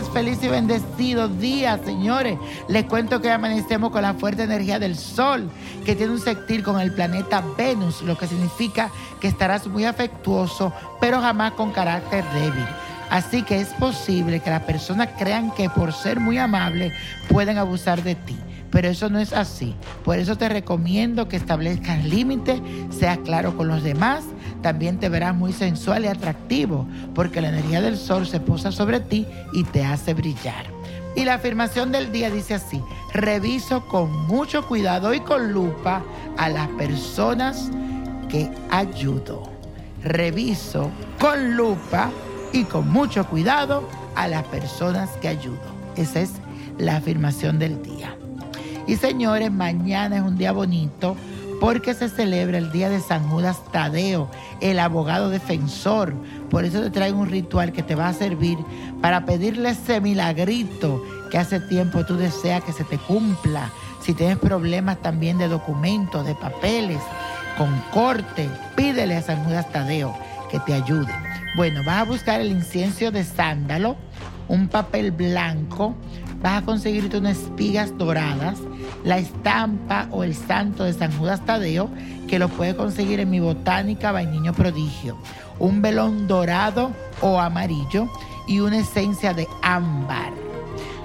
Feliz y bendecido día, señores. Les cuento que amanecemos con la fuerte energía del Sol, que tiene un sextil con el planeta Venus, lo que significa que estarás muy afectuoso, pero jamás con carácter débil. Así que es posible que las personas crean que por ser muy amable pueden abusar de ti. Pero eso no es así. Por eso te recomiendo que establezcas límites, seas claro con los demás. También te verás muy sensual y atractivo, porque la energía del sol se posa sobre ti y te hace brillar. Y la afirmación del día dice así, reviso con mucho cuidado y con lupa a las personas que ayudo. Reviso con lupa y con mucho cuidado a las personas que ayudo. Esa es la afirmación del día. Y señores, mañana es un día bonito porque se celebra el día de San Judas Tadeo, el abogado defensor. Por eso te traigo un ritual que te va a servir para pedirle ese milagrito que hace tiempo tú deseas que se te cumpla. Si tienes problemas también de documentos, de papeles, con corte, pídele a San Judas Tadeo que te ayude. Bueno, vas a buscar el incienso de sándalo, un papel blanco, vas a conseguirte unas espigas doradas, la estampa o el santo de San Judas Tadeo, que lo puedes conseguir en mi botánica Vainiño Prodigio, un velón dorado o amarillo y una esencia de ámbar.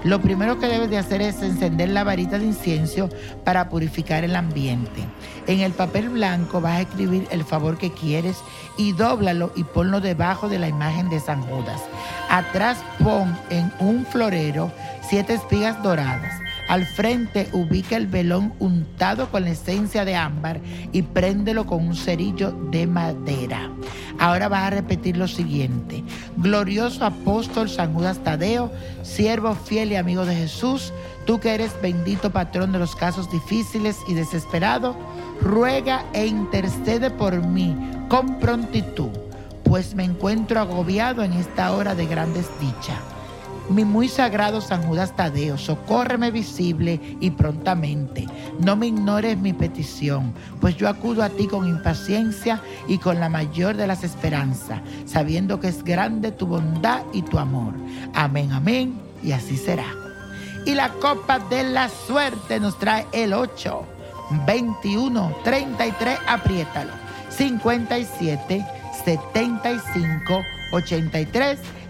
Lo primero que debes de hacer es encender la varita de incienso para purificar el ambiente. En el papel blanco vas a escribir el favor que quieres y dóblalo y ponlo debajo de la imagen de San Judas. Atrás pon en un florero siete espigas doradas. Al frente ubica el velón untado con la esencia de ámbar y préndelo con un cerillo de madera. Ahora vas a repetir lo siguiente. Glorioso apóstol San Judas Tadeo, siervo fiel y amigo de Jesús, tú que eres bendito patrón de los casos difíciles y desesperados, ruega e intercede por mí con prontitud, pues me encuentro agobiado en esta hora de gran desdicha. Mi muy sagrado San Judas Tadeo, socórreme visible y prontamente. No me ignores mi petición, pues yo acudo a ti con impaciencia y con la mayor de las esperanzas, sabiendo que es grande tu bondad y tu amor. Amén, amén, y así será. Y la copa de la suerte nos trae el 8, 21, 33, apriétalo, 57, 75, 83